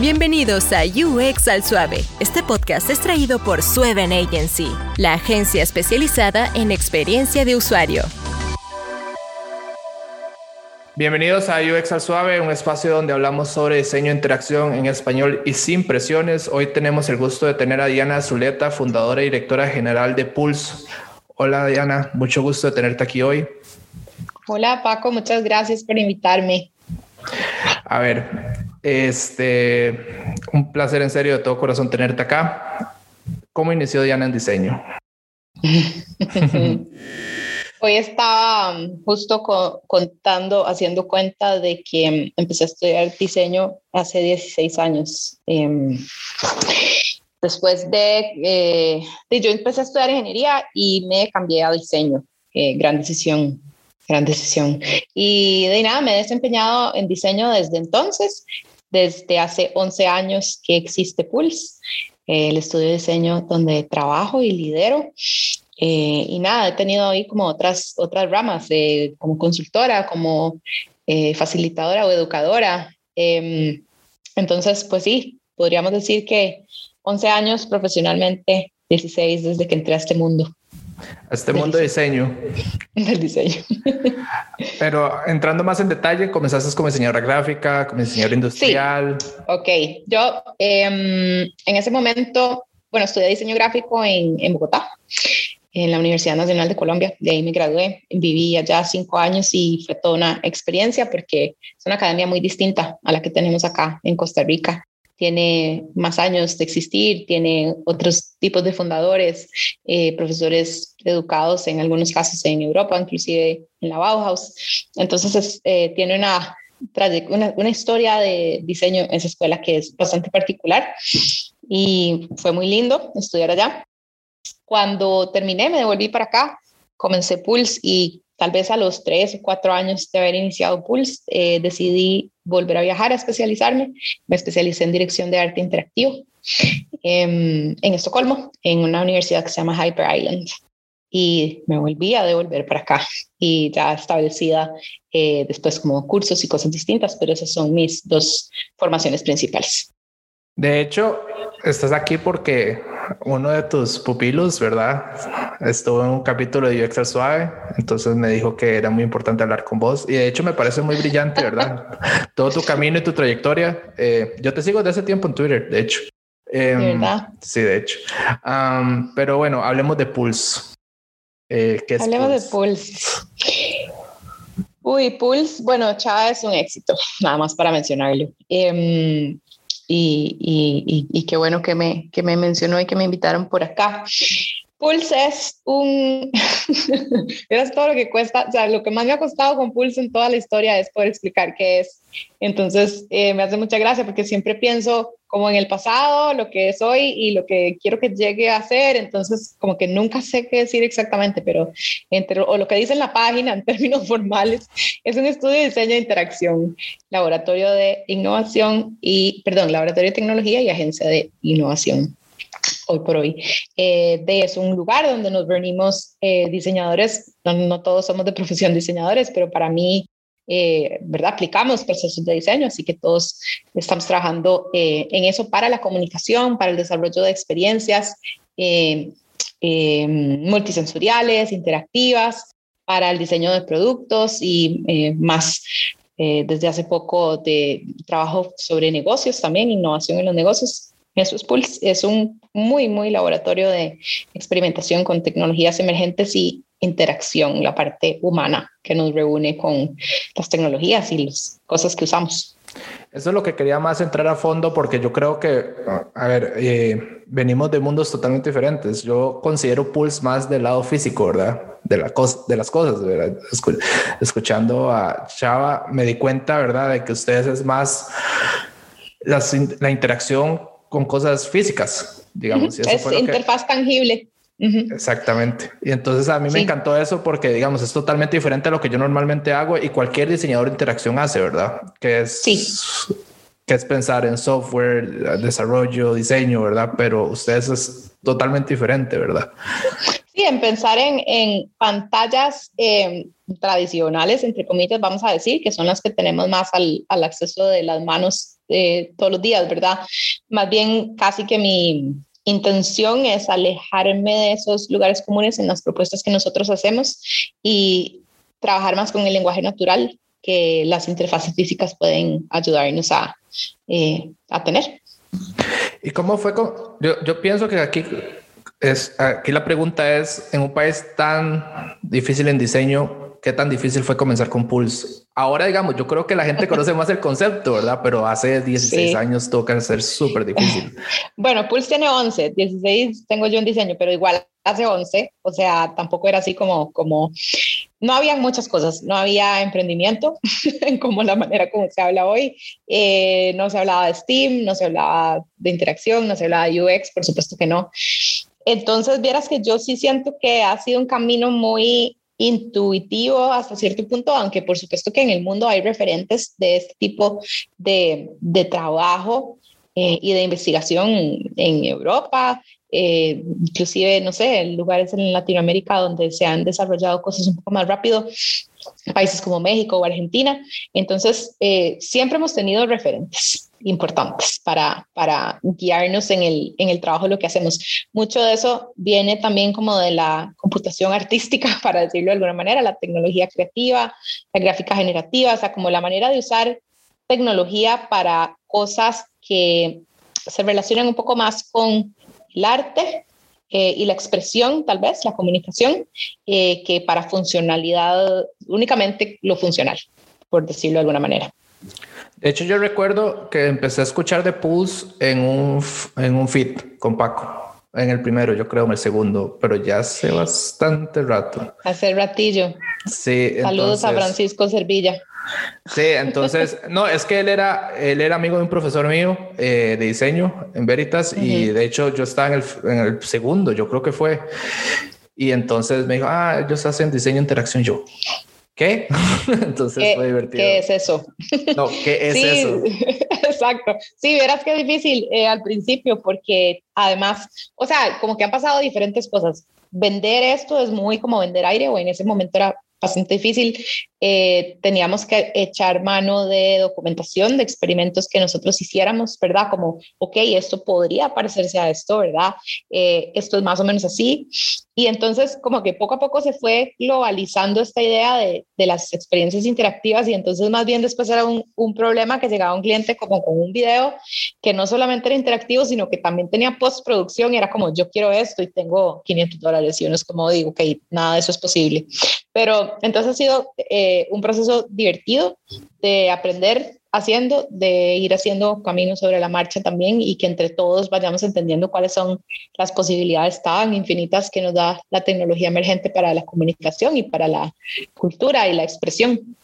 Bienvenidos a UX al Suave. Este podcast es traído por Sueven Agency, la agencia especializada en experiencia de usuario. Bienvenidos a UX al Suave, un espacio donde hablamos sobre diseño e interacción en español y sin presiones. Hoy tenemos el gusto de tener a Diana Zuleta, fundadora y directora general de Pulse. Hola Diana, mucho gusto de tenerte aquí hoy. Hola Paco, muchas gracias por invitarme. A ver, este, un placer en serio de todo corazón tenerte acá. ¿Cómo inició Diana en diseño? Hoy estaba um, justo contando, haciendo cuenta de que um, empecé a estudiar diseño hace 16 años. Em, después eh, de, yo empecé a estudiar ingeniería y me cambié a diseño. Eh, gran decisión, gran decisión. Y de nada, me he desempeñado en diseño desde entonces, desde hace 11 años que existe Pulse, el estudio de diseño donde trabajo y lidero. Eh, y nada, he tenido ahí como otras, otras ramas, como consultora, como eh, facilitadora o educadora. Em, entonces, pues sí, podríamos decir que 11 años profesionalmente, 16 desde que entré a este mundo. A este mundo de diseño. Del diseño. Pero entrando más en detalle, comenzaste como diseñadora gráfica, como diseñadora industrial. Sí. Ok, yo em, en ese momento, bueno, estudié diseño gráfico en, en Bogotá en la Universidad Nacional de Colombia. De ahí me gradué, viví allá cinco años y fue toda una experiencia porque es una academia muy distinta a la que tenemos acá en Costa Rica. Tiene más años de existir, tiene otros tipos de fundadores, eh, profesores educados en algunos casos en Europa, inclusive en la Bauhaus. Entonces eh, tiene una, una, una historia de diseño en esa escuela que es bastante particular y fue muy lindo estudiar allá. Cuando terminé, me devolví para acá, comencé Pulse y tal vez a los tres o cuatro años de haber iniciado Pulse, eh, decidí volver a viajar a especializarme. Me especialicé en dirección de arte interactivo em, en Estocolmo, en una universidad que se llama Hyper Island. Y me volví a devolver para acá y ya establecida eh, después como cursos y cosas distintas, pero esas son mis dos formaciones principales. De hecho, estás aquí porque uno de tus pupilos, ¿verdad? Estuvo en un capítulo de UX Suave, entonces me dijo que era muy importante hablar con vos y de hecho me parece muy brillante, ¿verdad? Todo tu camino y tu trayectoria. Eh, yo te sigo desde hace tiempo en Twitter, de hecho. Em, ¿verdad? Sí, de hecho. pero bueno, hablemos de Pulse. Eh, hablemos de Pulse. Uy, Pulse, bueno, Chava es un éxito, nada más para mencionarlo. Em, y, y, qué bueno que me, que me mencionó y que me invitaron por acá. Pulse es un, es todo lo que cuesta, o sea, lo que más me ha costado con Pulse en toda la historia es poder explicar qué es. Entonces, eh, me hace mucha gracia porque siempre pienso como en el pasado, lo que soy y lo que quiero que llegue a ser, entonces como que nunca sé qué decir exactamente, pero entre, o lo que dice en la página en términos formales, es un estudio de diseño de interacción, laboratorio de innovación y, perdón, laboratorio de tecnología y agencia de innovación hoy por hoy. Eh, de es un lugar donde nos reunimos eh, diseñadores, no, no, todos somos de profesión diseñadores, pero para mí eh, ¿verdad? Aplicamos procesos de diseño, así que todos estamos trabajando eh, en eso para la comunicación, para el desarrollo de experiencias eh, multisensoriales, interactivas, para el diseño de productos y más desde hace poco de trabajo sobre negocios también, innovación en los negocios. Jesús Pulse es un muy, muy laboratorio de experimentación con tecnologías emergentes y interacción, la parte humana que nos reúne con las tecnologías y las cosas que usamos. Eso es lo que quería más entrar a fondo porque yo creo que, a ver, eh, venimos de mundos totalmente diferentes. Yo considero Pulse más del lado físico, ¿verdad? De, la de las cosas, ¿verdad? escuchando a Chava, me di cuenta, ¿verdad? De que ustedes es más la interacción con cosas físicas, digamos. es interfaz tangible. Exactamente. Y entonces a mí me encantó eso porque, digamos, es totalmente diferente a lo que yo normalmente hago y cualquier diseñador de interacción hace, ¿verdad? Que es, que es pensar en software, desarrollo, diseño, ¿verdad? Pero ustedes es totalmente diferente, ¿verdad? Sí, en pensar en, en pantallas eh, tradicionales, entre comillas, vamos a decir, que son las que tenemos más al, al acceso de las manos eh, todos los días, ¿verdad? Más bien casi que mi intención es alejarme de esos lugares comunes en las propuestas que nosotros hacemos y trabajar más con el lenguaje natural que las interfaces físicas pueden ayudarnos a, eh, a tener. ¿Y cómo fue? Con, yo, yo pienso que aquí es, aquí la pregunta es, en un país tan difícil en diseño, ¿qué tan difícil fue comenzar con Pulse? Ahora, digamos, yo creo que la gente conoce más el concepto, ¿verdad? Pero hace 16 sí. años toca ser súper difícil. Bueno, Pulse tiene 11, 16 tengo yo en diseño, pero igual hace 11, o sea, tampoco era así como, como, no había muchas cosas, no había emprendimiento, como la manera como se habla hoy, eh, no se hablaba de Steam, no se hablaba de interacción, no se hablaba de UX, por supuesto que no. Entonces, vieras que yo sí siento que ha sido un camino muy intuitivo hasta cierto punto, aunque por supuesto que en el mundo hay referentes de este tipo de, de trabajo eh, y de investigación en Europa, eh, inclusive, no sé, lugares en Latinoamérica donde se han desarrollado cosas un poco más rápido, países como México o Argentina. Entonces, eh, siempre hemos tenido referentes importantes para, para guiarnos en el, en el trabajo, lo que hacemos. Mucho de eso viene también como de la computación artística, para decirlo de alguna manera, la tecnología creativa, la gráfica generativa, o sea, como la manera de usar tecnología para cosas que se relacionan un poco más con el arte eh, y la expresión, tal vez, la comunicación, eh, que para funcionalidad, únicamente lo funcional, por decirlo de alguna manera. De hecho, yo recuerdo que empecé a escuchar de Pulse en un, en un feed con Paco. En el primero, yo creo, en el segundo, pero ya hace bastante rato. Hace ratillo. Sí. Saludos entonces, a Francisco Servilla. Sí, entonces, no, es que él era, él era amigo de un profesor mío eh, de diseño en Veritas uh -huh. y de hecho yo estaba en el, en el, segundo, yo creo que fue. Y entonces me dijo, ah, ellos hacen diseño interacción. Yo, ¿qué? entonces ¿Qué, fue divertido. ¿Qué es eso? No, ¿qué es sí, eso? Exacto. Sí, verás que difícil eh, al principio porque además, o sea, como que han pasado diferentes cosas. Vender esto es muy como vender aire o en ese momento era bastante difícil. Eh, teníamos que echar mano de documentación, de experimentos que nosotros hiciéramos, ¿verdad? Como, ok, esto podría parecerse a esto, ¿verdad? Eh, esto es más o menos así. Y entonces como que poco a poco se fue globalizando esta idea de, de las experiencias interactivas y entonces más bien después era un, un, problema que llegaba un cliente como con un video que no solamente era interactivo, sino que también tenía postproducción y era como, yo quiero esto y tengo 500 dólares y uno es como, digo, ok, nada de eso es posible. Pero entonces ha sido eh, un proceso divertido de aprender haciendo, de ir haciendo caminos sobre la marcha también y que entre todos vayamos entendiendo cuáles son las posibilidades tan infinitas que nos da la tecnología emergente para la comunicación y para la cultura y la expresión.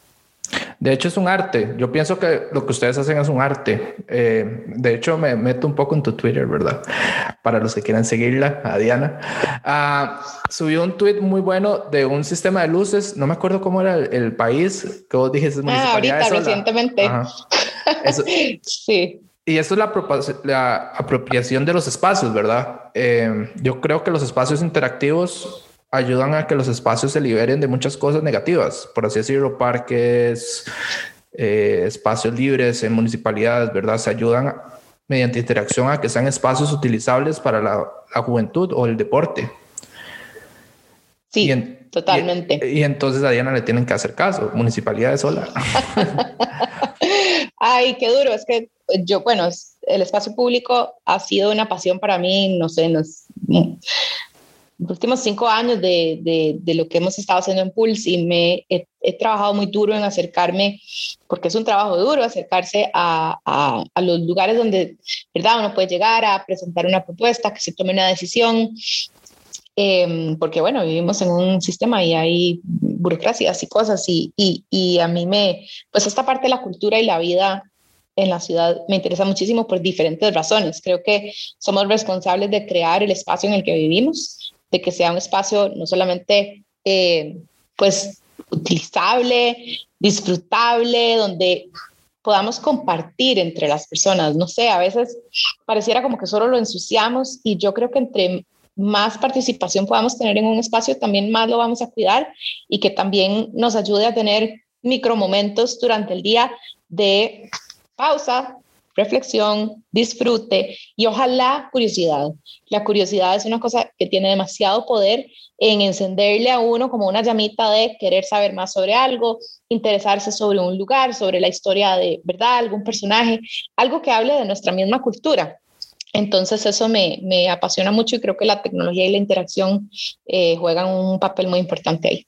De hecho, es un arte. Yo pienso que lo que ustedes hacen es un arte. Eh, de hecho, me meto un poco en tu Twitter, ¿verdad? Para los que quieran seguirla, a Diana. Uh, subió un tweet muy bueno de un sistema de luces. No me acuerdo cómo era el, el país que vos dijiste. Ah, ahorita, recientemente. Eso, sí. Y esto es la, la, apropiación de los espacios, ¿verdad? Eh, yo creo que los espacios interactivos ayudan a que los espacios se liberen de muchas cosas negativas, por así decirlo, parques, eh, espacios libres en municipalidades, ¿verdad? Se ayudan mediante interacción a que sean espacios utilizables para la, la juventud o el deporte. Sí, y en, totalmente. Y, y, entonces a Diana le tienen que hacer caso, municipalidades sola. Ay, qué duro, es que yo, bueno, el espacio público ha sido una pasión para mí, no sé, nos, los últimos cinco años de, de, de, lo que hemos estado haciendo en Pulse y me he, he, trabajado muy duro en acercarme, porque es un trabajo duro, acercarse a, a, a, los lugares donde, ¿verdad? Uno puede llegar a presentar una propuesta, que se tome una decisión, eh, porque bueno, vivimos en un sistema y hay burocracias y cosas y, y, y a mí me, pues esta parte de la cultura y la vida en la ciudad me interesa muchísimo por diferentes razones. Creo que somos responsables de crear el espacio en el que vivimos, de que sea un espacio no solamente eh, pues utilizable, disfrutable, donde podamos compartir entre las personas. No sé, a veces pareciera como que solo lo ensuciamos y yo creo que entre más participación podamos tener en un espacio, también más lo vamos a cuidar y que también nos ayude a tener micromomentos durante el día de pausa, reflexión, disfrute y ojalá curiosidad. La curiosidad es una cosa que tiene demasiado poder en encenderle a uno como una llamita de querer saber más sobre algo, interesarse sobre un lugar, sobre la historia de verdad, algún personaje, algo que hable de nuestra misma cultura. Entonces eso me, me apasiona mucho y creo que la tecnología y la interacción eh, juegan un papel muy importante ahí.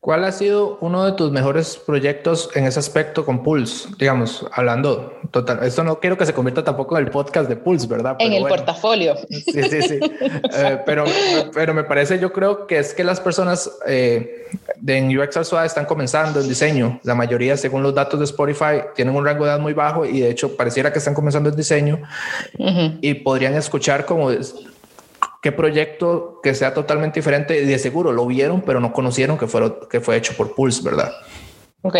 ¿Cuál ha sido uno de tus mejores proyectos en ese aspecto con Pulse? Digamos, hablando total, esto no quiero que se convierta tampoco en el podcast de Pulse, ¿verdad? en el portafolio. Sí, sí, sí. Eh, pero, pero me parece, yo creo que es que las personas eh, de UX Suave están comenzando el diseño. La mayoría, según los datos de Spotify, tienen un rango de edad muy bajo y de hecho pareciera que están comenzando el diseño y podrían escuchar como qué proyecto que sea totalmente diferente. Y de seguro lo vieron, pero no conocieron que, que fue hecho por Pulse, ¿verdad? Ok.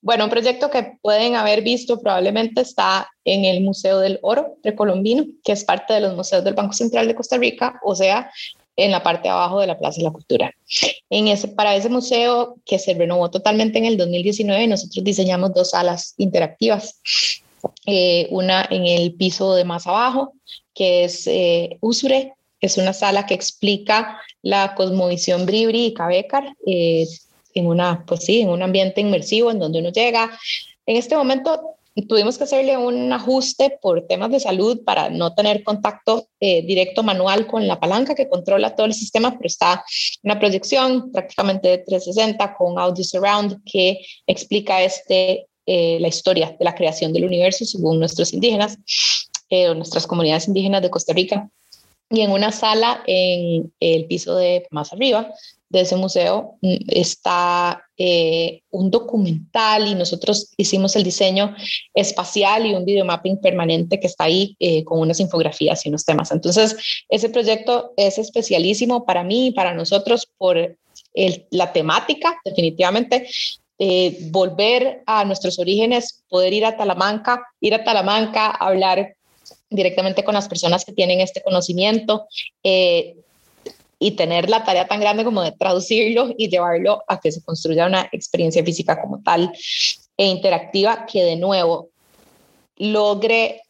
Bueno, un proyecto que pueden haber visto probablemente está en el Museo del Oro Colombino, que es parte de los museos del Banco Central de Costa Rica, o sea, en la parte de abajo de la Plaza de la Cultura. En ese, para ese museo que se renovó totalmente en el 2019, nosotros diseñamos dos salas interactivas. Eh, una en el piso de más abajo, que es eh, Usure, es una sala que explica la cosmovisión Bribri y Cabecar eh, en, una, pues sí, en un ambiente inmersivo en donde uno llega. En este momento tuvimos que hacerle un ajuste por temas de salud para no tener contacto eh, directo manual con la palanca que controla todo el sistema, pero está una proyección prácticamente de 360 con audio surround que explica este, eh, la historia de la creación del universo según nuestros indígenas, o nuestras comunidades indígenas de Costa Rica. Y en una sala en el piso de más arriba de ese museo mm, está eh, un documental y nosotros hicimos el diseño espacial y un videomapping permanente que está ahí eh, con unas infografías y unos temas. Entonces, ese proyecto es especialísimo para mí y para nosotros por la temática, definitivamente. Eh, volver a nuestros orígenes, poder ir a Talamanca, ir a Talamanca, hablar directamente con las personas que tienen este conocimiento eh, y tener la tarea tan grande como de traducirlo y llevarlo a que se construya una experiencia física como tal e interactiva que de nuevo logre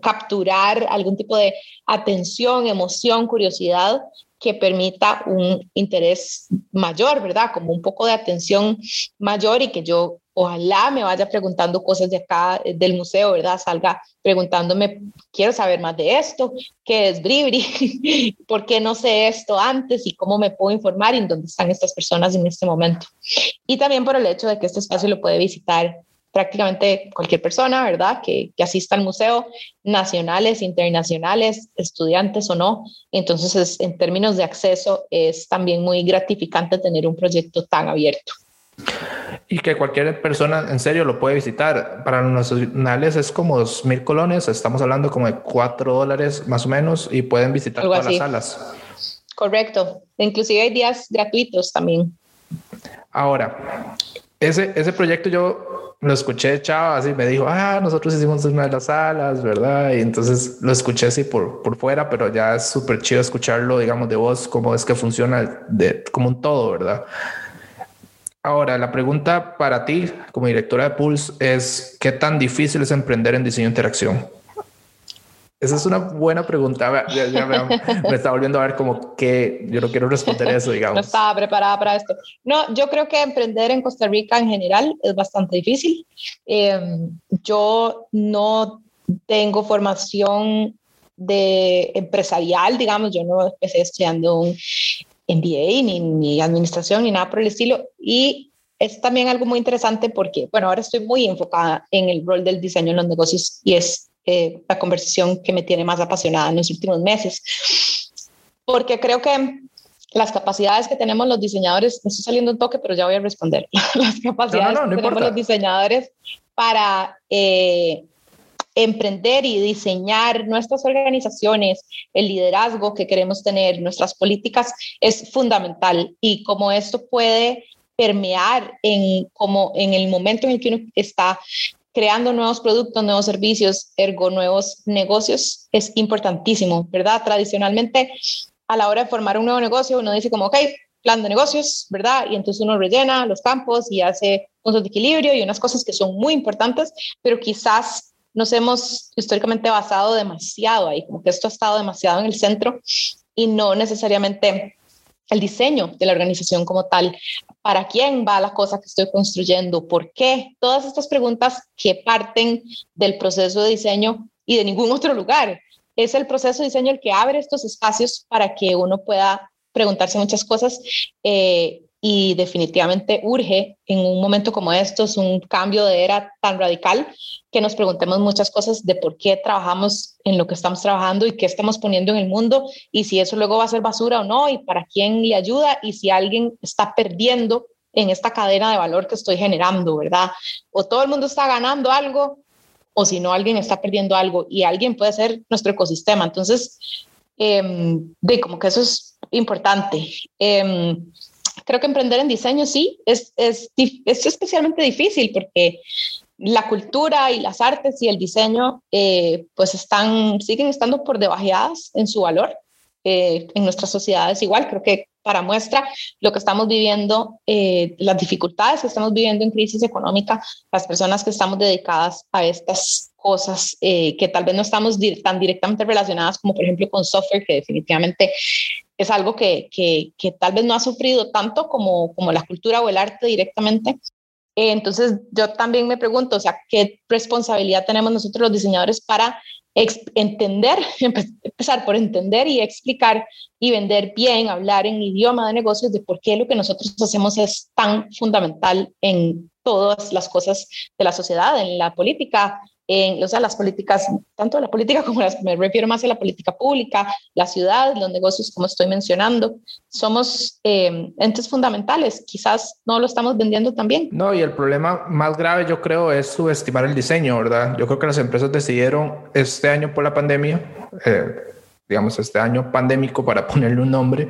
capturar algún tipo de atención, emoción, curiosidad que permita un interés mayor, ¿verdad? Como un poco de atención mayor y que yo ojalá me vaya preguntando cosas de acá eh, del museo, ¿verdad? Salga preguntándome, quiero saber más de esto, qué es Bribri, por qué no sé esto antes y cómo me puedo informar en dónde están estas personas en este momento. Y también por el hecho de que este espacio lo puede visitar prácticamente cualquier persona, ¿verdad? Que, asista al museo, nacionales, internacionales, estudiantes o no. Entonces, en términos de acceso, es también muy gratificante tener un proyecto tan abierto. Y que cualquier persona en serio lo puede visitar. Para los nacionales es como dos mil colones, estamos hablando como de cuatro dólares más o menos y pueden visitar todas las salas. Correcto. Inclusive hay días gratuitos también. Ahora, ese, ese proyecto yo lo escuché Chava así, me dijo, ah, nosotros hicimos una de las salas, ¿verdad? Y entonces lo escuché así por, por fuera, pero ya es súper chido escucharlo, digamos, de voz, cómo es que funciona de, como un todo, ¿verdad? Ahora, la pregunta para ti como directora de Pulse es, ¿qué tan difícil es emprender en diseño de interacción? Esa es una buena pregunta. me, está volviendo a ver como que yo no quiero responder eso, digamos. No estaba preparada para esto. No, yo creo que emprender en Costa Rica en general es bastante difícil. Em, yo no tengo formación de empresarial, digamos, yo no empecé estudiando un MBA, ni, ni administración, ni nada por el estilo. Y es también algo muy interesante porque, bueno, ahora estoy muy enfocada en el rol del diseño en los negocios y es eh, la conversación que me tiene más apasionada en los últimos meses. Porque creo que las capacidades que tenemos los diseñadores, me estoy saliendo un toque, pero ya voy a responder. las capacidades que tenemos los diseñadores para eh, emprender y diseñar nuestras organizaciones, el liderazgo que queremos tener, nuestras políticas, es fundamental. Y como esto puede permear en, como en el momento en el que uno está creando nuevos productos, nuevos servicios, ergo nuevos negocios, es importantísimo, ¿verdad? Tradicionalmente a la hora de formar un nuevo negocio, uno dice como, ok, plan de negocios, ¿verdad? Y entonces uno rellena los campos y hace puntos de equilibrio y unas cosas que son muy importantes, pero quizás nos hemos históricamente basado demasiado ahí, como que esto ha estado demasiado en el centro y no necesariamente el diseño de la organización como tal, para quién va la cosa que estoy construyendo, por qué, todas estas preguntas que parten del proceso de diseño y de ningún otro lugar. Es el proceso de diseño el que abre estos espacios para que uno pueda preguntarse muchas cosas eh, y definitivamente urge en un momento como estos un cambio de era tan radical que nos preguntemos muchas cosas de por qué trabajamos en lo que estamos trabajando y qué estamos poniendo en el mundo y si eso luego va a ser basura o no y para quién le ayuda y si alguien está perdiendo en esta cadena de valor que estoy generando, ¿verdad? O todo el mundo está ganando algo o si no alguien está perdiendo algo y alguien puede ser nuestro ecosistema. Entonces, em, de como que eso es importante. Eh, creo que emprender en diseño sí, es, es, es especialmente difícil porque la cultura y las artes y el diseño eh, pues están, siguen estando por debajeadas en su valor eh, en nuestras sociedades igual. Creo que para muestra lo que estamos viviendo, eh, las dificultades que estamos viviendo en crisis económica, las personas que estamos dedicadas a estas cosas que tal vez no estamos tan directamente relacionadas como por ejemplo con software, que definitivamente es algo que, que, que, tal vez no ha sufrido tanto como, como la cultura o el arte directamente. entonces, yo también me pregunto, o sea, ¿qué responsabilidad tenemos nosotros los diseñadores para entender, empezar por entender y explicar y vender bien, hablar en idioma de negocios de por qué lo que nosotros hacemos es tan fundamental en todas las cosas de la sociedad, en la política, en o sea, las políticas, tanto la política como las, me refiero más a la política pública, la ciudad, los negocios, como estoy mencionando, somos eh, entes fundamentales, quizás no lo estamos vendiendo también. No, y el problema más grave yo creo es subestimar el diseño, ¿verdad? Yo creo que las empresas decidieron este año por la pandemia, eh, digamos este año pandémico para ponerle un nombre,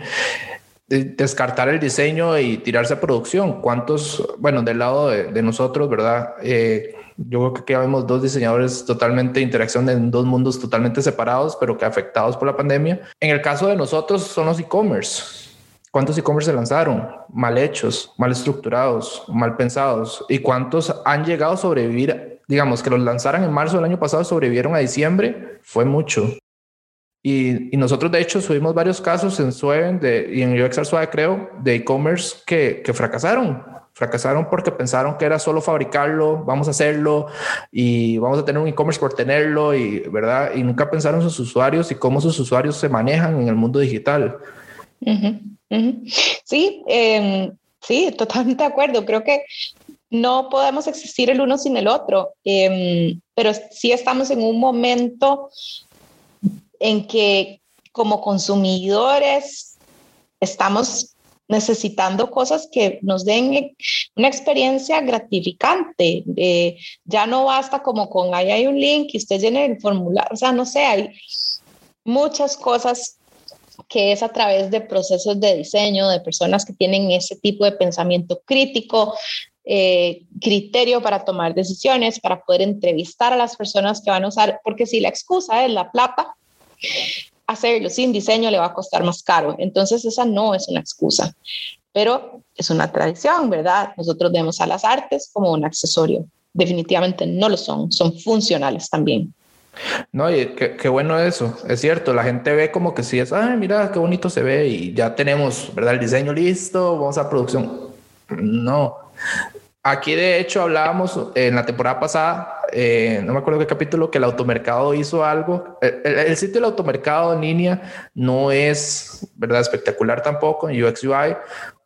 descartar el diseño y tirarse a producción. ¿Cuántos, bueno, del lado de, nosotros, verdad? Eh, yo creo que aquí vemos dos diseñadores totalmente interacción en dos mundos totalmente separados, pero que afectados por la pandemia. En el caso de nosotros son los e-commerce. ¿Cuántos e-commerce se lanzaron? Mal hechos, mal estructurados, mal pensados. ¿Y cuántos han llegado a sobrevivir? Digamos, que los lanzaran en marzo del año pasado sobrevivieron a diciembre. Fue mucho. Y, nosotros, de hecho, subimos varios casos en Sueven de, y en UX Suave, creo, de e-commerce que, que fracasaron Fracasaron porque pensaron que era solo fabricarlo, vamos a hacerlo y vamos a tener un e-commerce por tenerlo y verdad y nunca pensaron sus usuarios y cómo sus usuarios se manejan en el mundo digital. Sí, em, sí, totalmente de acuerdo. Creo que no podemos existir el uno sin el otro, em, pero sí estamos en un momento en que como consumidores estamos necesitando cosas que nos den una experiencia gratificante. ya no basta como con ahí hay un link y usted llene el formulario, o sea, no sé, hay muchas cosas que es a través de procesos de diseño, de personas que tienen ese tipo de pensamiento crítico, eh, criterio para tomar decisiones, para poder entrevistar a las personas que van a usar, porque si la excusa es la plata, hacerlo sin diseño le va a costar más caro. Entonces esa no es una excusa, pero es una tradición, ¿verdad? Nosotros vemos a las artes como un accesorio. Definitivamente no lo son, son funcionales también. No, y qué, bueno eso, es cierto, la gente ve como que si es, ay, mira, qué bonito se ve y ya tenemos, ¿verdad? El diseño listo, vamos a producción. No, Aquí de hecho hablábamos en la temporada pasada, eh, no me acuerdo qué capítulo, que el automercado hizo algo. El, sitio del automercado en línea no es, ¿verdad? Espectacular tampoco en UX UI,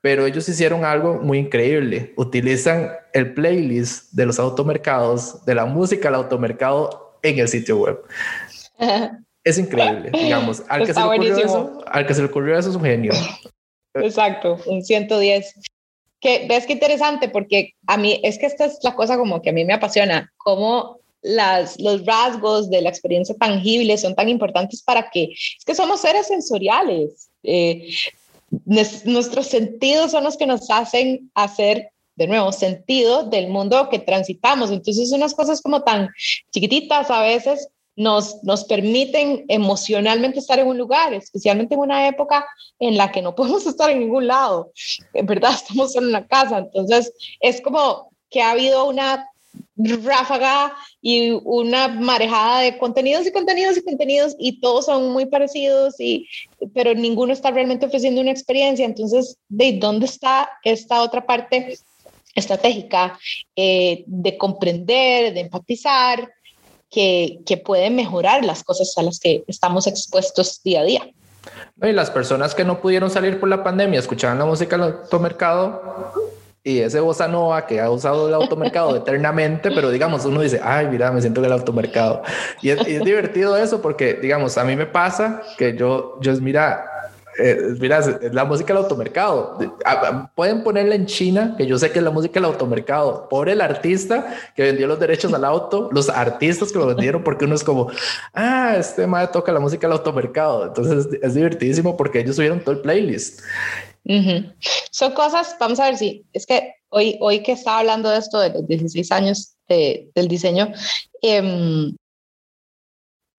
pero ellos hicieron algo muy increíble. Utilizan el playlist de los automercados, de la música del automercado en el sitio web. es increíble, digamos. Al que, se le ocurrió eso, al que se le ocurrió eso es un genio. Exacto, un 110 que ves que interesante porque a mí es que esta es la cosa como que a mí me apasiona, cómo las, los rasgos de la experiencia tangible son tan importantes para que, es que somos seres sensoriales, eh, nuestros sentidos son los que nos hacen hacer de nuevo sentido del mundo que transitamos, entonces unas cosas como tan chiquititas a veces nos, nos permiten emocionalmente estar en un lugar, especialmente en una época en la que no podemos estar en ningún lado, en verdad estamos en una casa, entonces es como que ha habido una ráfaga y una marejada de contenidos y contenidos y contenidos y todos son muy parecidos y pero ninguno está realmente ofreciendo una experiencia. Entonces de dónde está esta otra parte estratégica eh, de comprender de empatizar que, que puede mejorar las cosas a las que estamos expuestos día a día. Y las personas que no pudieron salir por la pandemia escuchaban la música en el automercado y ese bossa nova que ha usado el automercado eternamente, pero digamos, uno dice, ay, mira, me siento en el automercado. Y es, y es divertido eso porque, digamos, a mí me pasa que yo, yo es, mira, eh, mira, es la música del automercado. Pueden ponerla en China, que yo sé que es la música del automercado. Por el artista que vendió los derechos al auto, los artistas que lo vendieron, porque uno es como, ah, este madre toca la música del automercado. Entonces es divertidísimo porque ellos subieron todo el playlist. Son cosas, vamos a ver si es que hoy, hoy que estaba hablando de esto de los 16 años de, del diseño, eh,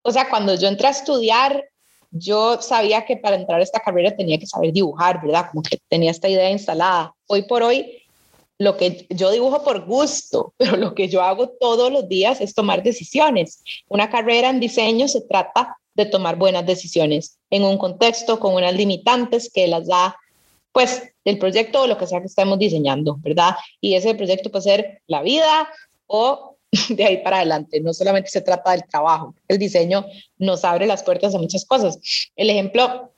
o sea, cuando yo entré a estudiar, yo sabía que para entrar a esta carrera tenía que saber dibujar, ¿verdad? Como que tenía esta idea instalada. Hoy por hoy, lo que yo dibujo por gusto, pero lo que yo hago todos los días es tomar decisiones. Una carrera en diseño se trata de tomar buenas decisiones en un contexto con unas limitantes que las da pues el proyecto o lo que sea que estemos diseñando, ¿verdad? Y ese proyecto puede ser la vida o de ahí para adelante. No solamente se trata del trabajo, el diseño nos abre las puertas a muchas cosas. El ejemplo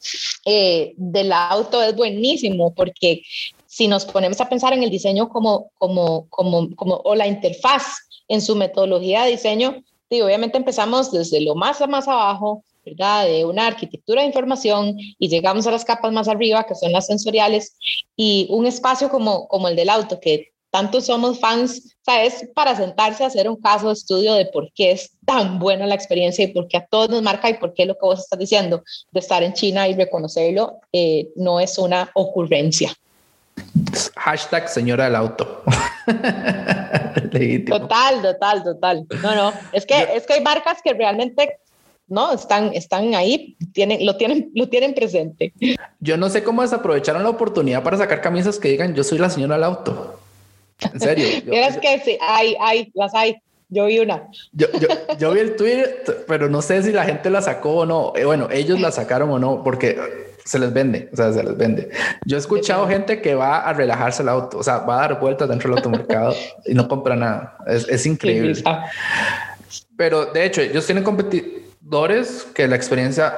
eh, del auto es buenísimo porque si nos ponemos a pensar en el diseño como, como, como, como o la interfaz en su metodología de diseño, y obviamente empezamos desde lo más a más abajo, ¿verdad? De una arquitectura de información y llegamos a las capas más arriba, que son las sensoriales, y un espacio como, como el del auto, que tanto somos fans, ¿sabes? Para sentarse a hacer un caso de estudio de por qué es tan buena la experiencia y por qué a todos nos marca y por qué lo que vos estás diciendo de estar en China y reconocerlo eh, no es una ocurrencia. Hashtag señora del auto. total, total, total. No, no, es que, es que hay marcas que realmente no están, están ahí, tienen, lo, tienen, lo tienen presente. Yo no sé cómo desaprovecharon la oportunidad para sacar camisas que digan yo soy la señora del auto. En serio. es que sí, hay, hay, las hay. Yo vi una. Yo, yo, yo, vi el Twitter, pero no sé si la gente la sacó o no. Eh, bueno, ellos la sacaron o no, porque se les vende, o sea, se les vende. Yo he escuchado gente que va a relajarse el auto, o sea, va a dar vueltas dentro del automercado y no compra nada. Es, es increíble. Pero de hecho, ellos tienen competidores que la experiencia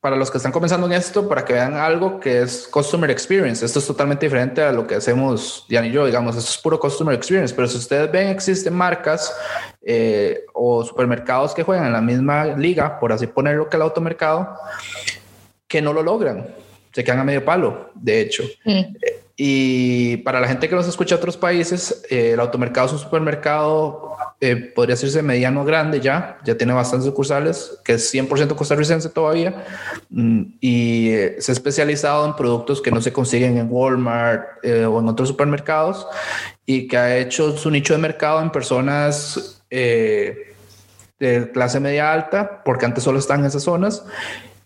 para los que están comenzando en esto, para que vean algo que es Customer Experience. Esto es totalmente diferente a lo que hacemos Diane y yo, digamos, esto es puro Customer Experience, pero si ustedes ven, existen marcas eh, o supermercados que juegan en la misma liga, por así ponerlo que el automercado, que no lo logran, se quedan a medio palo, de hecho. Mm. Y para la gente que nos escucha de otros países, eh, el automercado es un supermercado, eh, podría decirse mediano grande ya, ya tiene bastantes sucursales, que es 100% costarricense todavía, mm, y eh, se ha especializado en productos que no se consiguen en Walmart o en otros supermercados, y que ha hecho su nicho de mercado en personas de clase media alta, porque antes solo están en esas zonas,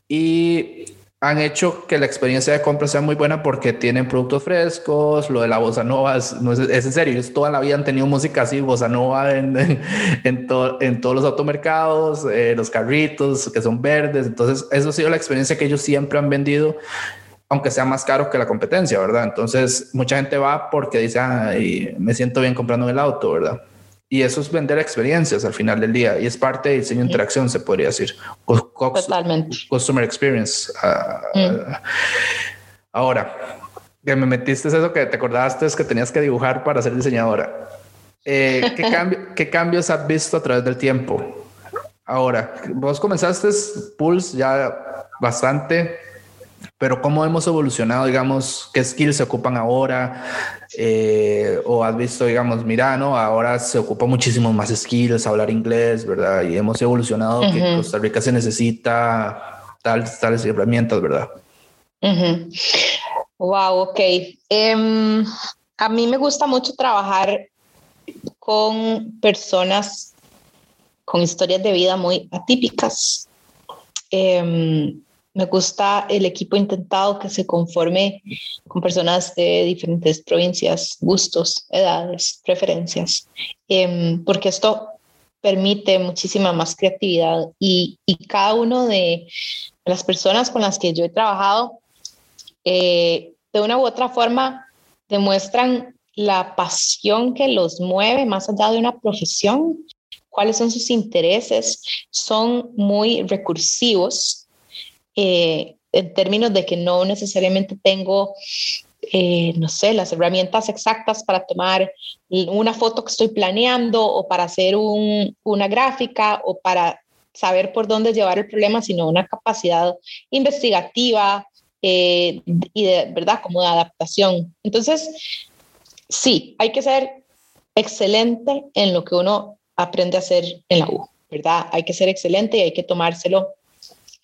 y han hecho que la experiencia de compra sea muy buena porque tienen productos frescos, lo de la bossa es, es, en serio, ellos toda la vida han tenido música así, bossa nova en, en, en, en todos los automercados, eh, los carritos que son verdes, entonces eso ha sido la experiencia que ellos siempre han vendido aunque sea más caro que la competencia, ¿verdad? Entonces, mucha gente va porque dice, me siento bien comprando el auto, ¿verdad? Y eso es vender experiencias al final del día y es parte de diseño interacción, se podría decir. Totalmente. Customer experience. Ah, mm. Ahora, que me metiste eso que te acordaste es que tenías que dibujar para ser diseñadora. Eh, ¿qué, ¿Qué cambios has visto a través del tiempo? Ahora, vos comenzaste Pulse ya bastante pero cómo hemos evolucionado, digamos, qué skills se ocupan ahora, eh, o has visto, digamos, mira, ¿no? Ahora se ocupa muchísimo más skills, hablar inglés, ¿verdad? Y hemos evolucionado que Costa Rica se necesita tal, tales herramientas, ¿verdad? Wow, ok. Em, a mí me gusta mucho trabajar con personas con historias de vida muy atípicas. Em, me gusta el equipo intentado que se conforme con personas de diferentes provincias, gustos, edades, preferencias, em, porque esto permite muchísima más creatividad y, cada uno de las personas con las que yo he trabajado, eh, de una u otra forma, demuestran la pasión que los mueve más allá de una profesión, cuáles son sus intereses, son muy recursivos eh, en términos de que no necesariamente tengo, eh, no sé, las herramientas exactas para tomar una foto que estoy planeando o para hacer una gráfica o para saber por dónde llevar el problema, sino una capacidad investigativa eh, y de verdad como de adaptación. Entonces, sí, hay que ser excelente en lo que uno aprende a hacer en la U, ¿verdad? Hay que ser excelente y hay que tomárselo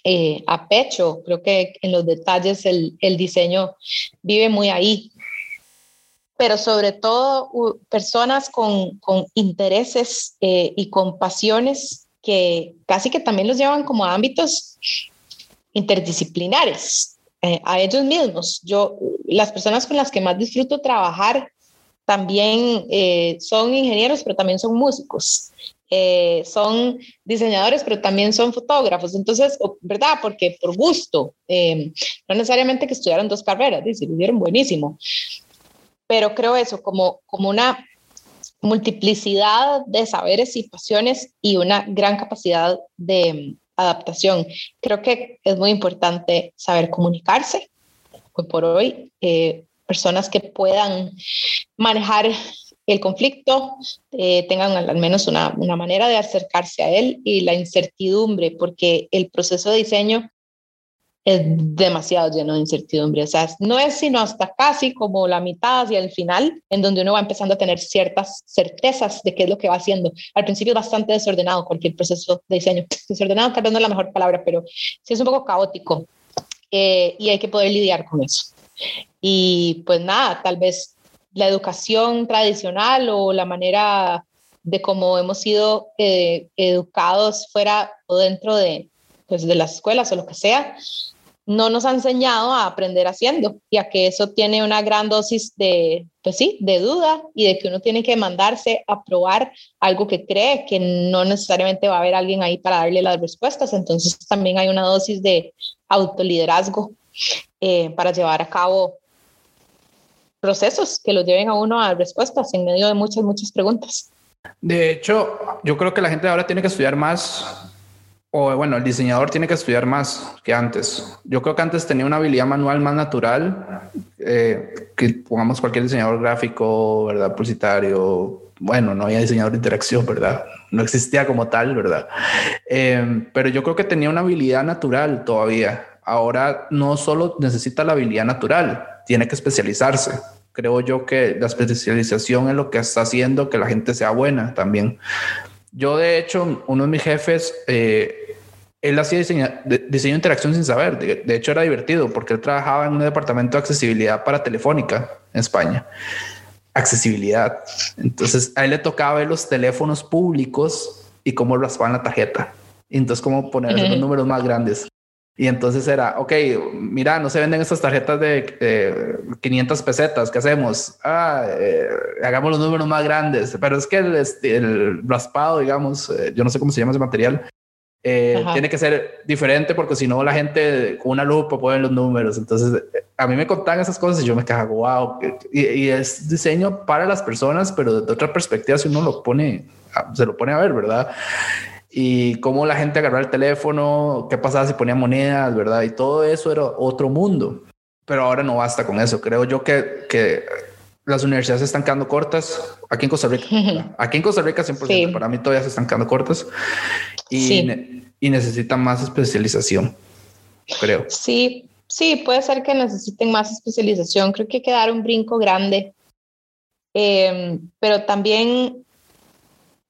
eh, a pecho. Creo que en los detalles el, el diseño vive muy ahí. Pero sobre todo personas con, con intereses eh, y con pasiones que casi que también los llevan como a ámbitos interdisciplinares, eh, a ellos mismos. Yo, las personas con las que más disfruto trabajar también son ingenieros, pero también son músicos. Eh, son diseñadores, pero también son fotógrafos. Entonces, ¿verdad? Porque por gusto, eh, no necesariamente que estudiaron dos carreras, dice, lo hicieron buenísimo. Pero creo eso, como, como una multiplicidad de saberes y pasiones y una gran capacidad de adaptación. Creo que es muy importante saber comunicarse. Hoy por hoy, eh, personas que puedan manejar el conflicto, eh, tengan al menos una, una, manera de acercarse a él y la incertidumbre, porque el proceso de diseño es demasiado lleno de incertidumbre. O sea, no es sino hasta casi como la mitad hacia el final, en donde uno va empezando a tener ciertas certezas de qué es lo que va haciendo. Al principio es bastante desordenado cualquier proceso de diseño. Desordenado tal vez es la mejor palabra, pero sí es un poco caótico eh, y hay que poder lidiar con eso. Y pues nada, tal vez la educación tradicional o la manera de cómo hemos sido eh, educados fuera o dentro de, pues, de las escuelas o lo que sea, no nos ha enseñado a aprender haciendo y a que eso tiene una gran dosis de, pues sí, de duda y de que uno tiene que mandarse a probar algo que cree que no necesariamente va a haber alguien ahí para darle las respuestas. Entonces también hay una dosis de autoliderazgo eh, para llevar a cabo procesos que lo lleven a uno a respuestas en medio de muchas, muchas preguntas. De hecho, yo creo que la gente ahora tiene que estudiar más, o bueno, el diseñador tiene que estudiar más que antes. Yo creo que antes tenía una habilidad manual más natural, eh, que pongamos cualquier diseñador gráfico, ¿verdad? Publicitario, bueno, no había diseñador de interacción, ¿verdad? No existía como tal, ¿verdad? Eh, pero yo creo que tenía una habilidad natural todavía. Ahora no solo necesita la habilidad natural, tiene que especializarse. Creo yo que la especialización es lo que está haciendo que la gente sea buena también. Yo, de hecho, uno de mis jefes, eh, él hacía diseño, de, diseño de interacción sin saber. De, hecho, era divertido porque él trabajaba en un departamento de accesibilidad para Telefónica en España. Accesibilidad. Entonces, a él le tocaba ver los teléfonos públicos y cómo raspaban la tarjeta. Entonces, cómo poner los números más grandes. Y entonces era, ok, mira, no se venden estas tarjetas de 500 pesetas, ¿qué hacemos? Ah, eh, hagamos los números más grandes, pero es que el, este, el raspado, digamos, eh, yo no sé cómo se llama ese material, eh, tiene que ser diferente porque si no la gente con una lupa puede ver los números. Entonces, a mí me contan esas cosas y yo me quedo, wow, y, y, es diseño para las personas, pero de otra perspectiva, si uno lo pone, se lo pone a ver, ¿verdad? Y cómo la gente agarraba el teléfono, qué pasaba si ponía monedas, ¿verdad? Y todo eso era otro mundo. Pero ahora no basta con eso. Creo yo que, que las universidades se están quedando cortas aquí en Costa Rica. Aquí en Costa Rica 100%, para mí todavía se están quedando cortas y, y necesitan más especialización, creo. Sí, sí, puede ser que necesiten más especialización. Creo que hay que dar un brinco grande. Eh, pero también,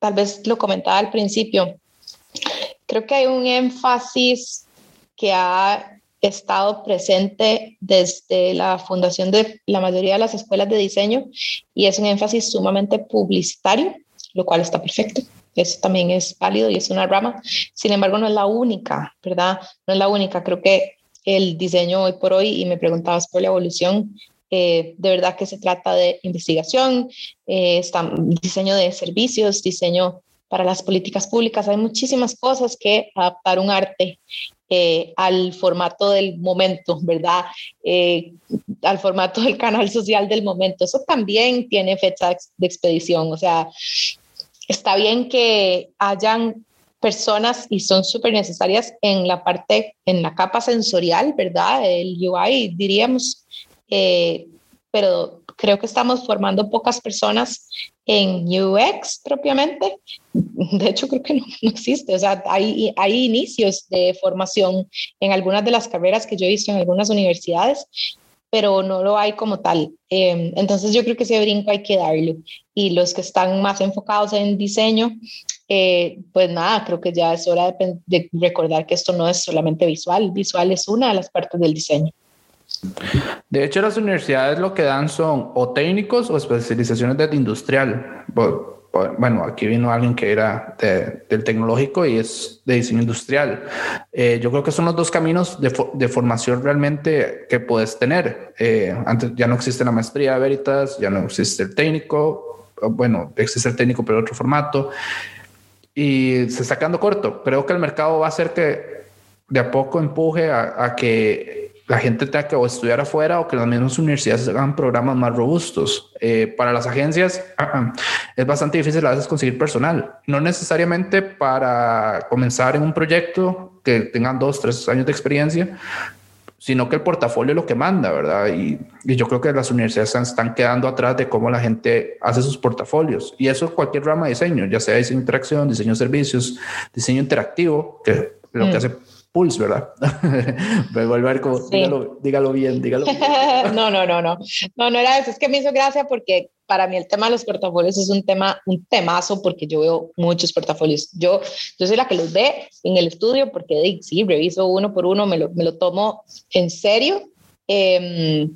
tal vez lo comentaba al principio, Creo que hay un énfasis que ha estado presente desde la fundación de la mayoría de las escuelas de diseño y es un énfasis sumamente publicitario, lo cual está perfecto. eso también es válido y es una rama. Sin embargo, no es la única, ¿verdad? No es la única. Creo que el diseño hoy por hoy, y me preguntabas por la evolución, eh, de verdad que se trata de investigación, eh, diseño de servicios, diseño para las políticas públicas. Hay muchísimas cosas que adaptar un arte eh, al formato del momento, ¿verdad? Eh, al formato del canal social del momento. Eso también tiene fecha de expedición. O sea, está bien que hayan personas y son súper necesarias en la parte, en la capa sensorial, ¿verdad? El UI, diríamos, eh, pero creo que estamos formando pocas personas en UX propiamente. De hecho, creo que no, existe. O sea, hay, hay inicios de formación en algunas de las carreras que yo he visto en algunas universidades, pero no lo hay como tal. Em, entonces yo creo que ese brinco hay que darlo. Y los que están más enfocados en diseño, eh, pues nada, creo que ya es hora de, de recordar que esto no es solamente visual, visual es una de las partes del diseño. De hecho, las universidades lo que dan son o técnicos o especializaciones de industrial. Bueno, aquí vino alguien que era del tecnológico y es de diseño industrial. Eh, yo creo que son los dos caminos de, formación realmente que puedes tener. Eh, antes ya no existe la maestría de Veritas, ya no existe el técnico. Bueno, existe el técnico, pero otro formato. Y se está quedando corto. Creo que el mercado va a hacer que de a poco empuje a que la gente tenga que estudiar afuera o que las mismas universidades hagan programas más robustos. Eh, para las agencias ah, ah, es bastante difícil a veces conseguir personal, no necesariamente para comenzar en un proyecto que tengan dos, tres años de experiencia, sino que el portafolio es lo que manda, ¿verdad? Y, yo creo que las universidades están, quedando atrás de cómo la gente hace sus portafolios. Y eso es cualquier rama de diseño, ya sea diseño de interacción, diseño de servicios, diseño interactivo, que lo que mm. hace Pulse, ¿verdad? Me vuelvo a ver como, dígalo, bien, dígalo bien. no, no, no, no. No, no era eso. Es que me hizo gracia porque para mí el tema de los portafolios es un tema, un temazo porque yo veo muchos portafolios. Yo, yo soy la que los ve en el estudio porque sí, reviso uno por uno, me lo, me lo tomo en serio. Eh,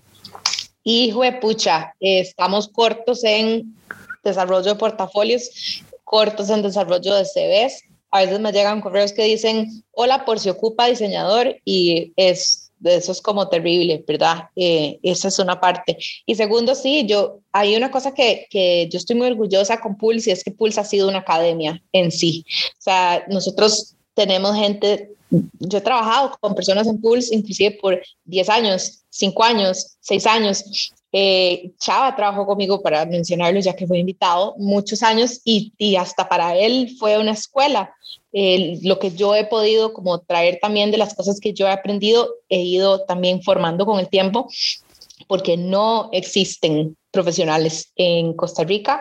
hijo de pucha, estamos cortos en desarrollo de portafolios, cortos en desarrollo de CVs a veces me llegan correos que dicen, hola, por si ocupa diseñador y es, eso es como terrible, ¿verdad? Eh, esa es una parte. Y segundo, sí, yo, hay una cosa que, que yo estoy muy orgullosa con Pulse y es que Pulse ha sido una academia en sí. O sea, nosotros tenemos gente, yo he trabajado con personas en Pulse inclusive por 10 años, 5 años, 6 años, eh, Chava trabajó conmigo, para mencionarlo, ya que fue invitado, muchos años y, hasta para él fue una escuela. lo que yo he podido como traer también de las cosas que yo he aprendido, he ido también formando con el tiempo, porque no existen profesionales en Costa Rica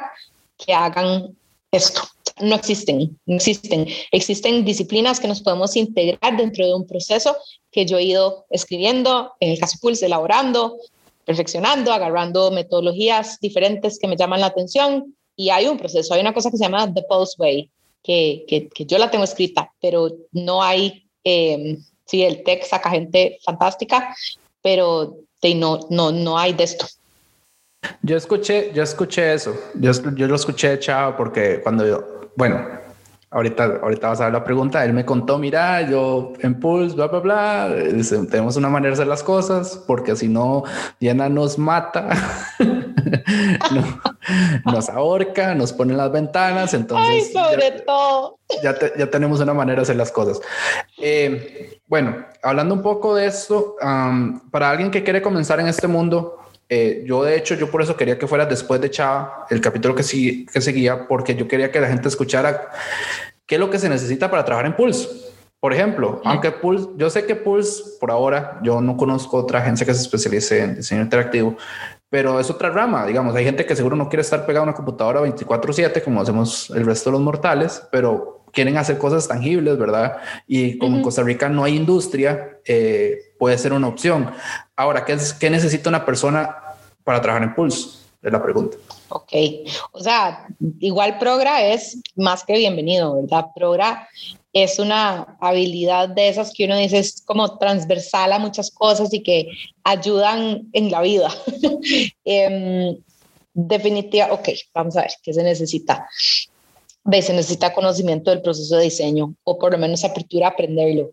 que hagan esto. No existen, no existen. Existen disciplinas que nos podemos integrar dentro de un proceso que yo he ido escribiendo, en el caso Pulse, elaborando, perfeccionando, agarrando metodologías diferentes que me llaman la atención y hay un proceso, hay una cosa que se llama The Pulse Way, que, que, yo la tengo escrita, pero no hay, eh, sí, el tech saca gente fantástica, pero de, no, no, no hay de esto. Yo escuché, yo escuché eso, yo, yo lo escuché, chao, porque cuando yo, bueno, ahorita, ahorita vas a ver la pregunta. Él me contó, mira, yo en Pulse, bla, bla, bla, tenemos una manera de hacer las cosas porque si no, Diana nos mata, nos ahorca, nos pone en las ventanas. Entonces, Ay, sobre todo. Ya, ya, tenemos una manera de hacer las cosas. Eh, bueno, hablando un poco de esto, para alguien que quiere comenzar en este mundo, eh, yo de hecho, yo por eso quería que fuera después de Chava, el capítulo que, sí, que seguía, porque yo quería que la gente escuchara qué es lo que se necesita para trabajar en Pulse. Por ejemplo, aunque Pulse, yo sé que Pulse por ahora, yo no conozco otra agencia que se especialice en diseño interactivo, pero es otra rama, digamos, hay gente que seguro no quiere estar pegado a una computadora 24/7 como hacemos el resto de los mortales, pero quieren hacer cosas tangibles, ¿verdad? Y como en Costa Rica no hay industria, eh, puede ser una opción. Ahora, ¿qué, ¿qué necesita una persona para trabajar en Pulse? Es la pregunta. Ok, o sea, igual Progra es más que bienvenido, ¿verdad? Progra es una habilidad de esas que uno dice es como transversal a muchas cosas y que ayudan en la vida. eh, definitiva, ok, vamos a ver qué se necesita. se necesita conocimiento del proceso de diseño o por lo menos apertura a aprenderlo.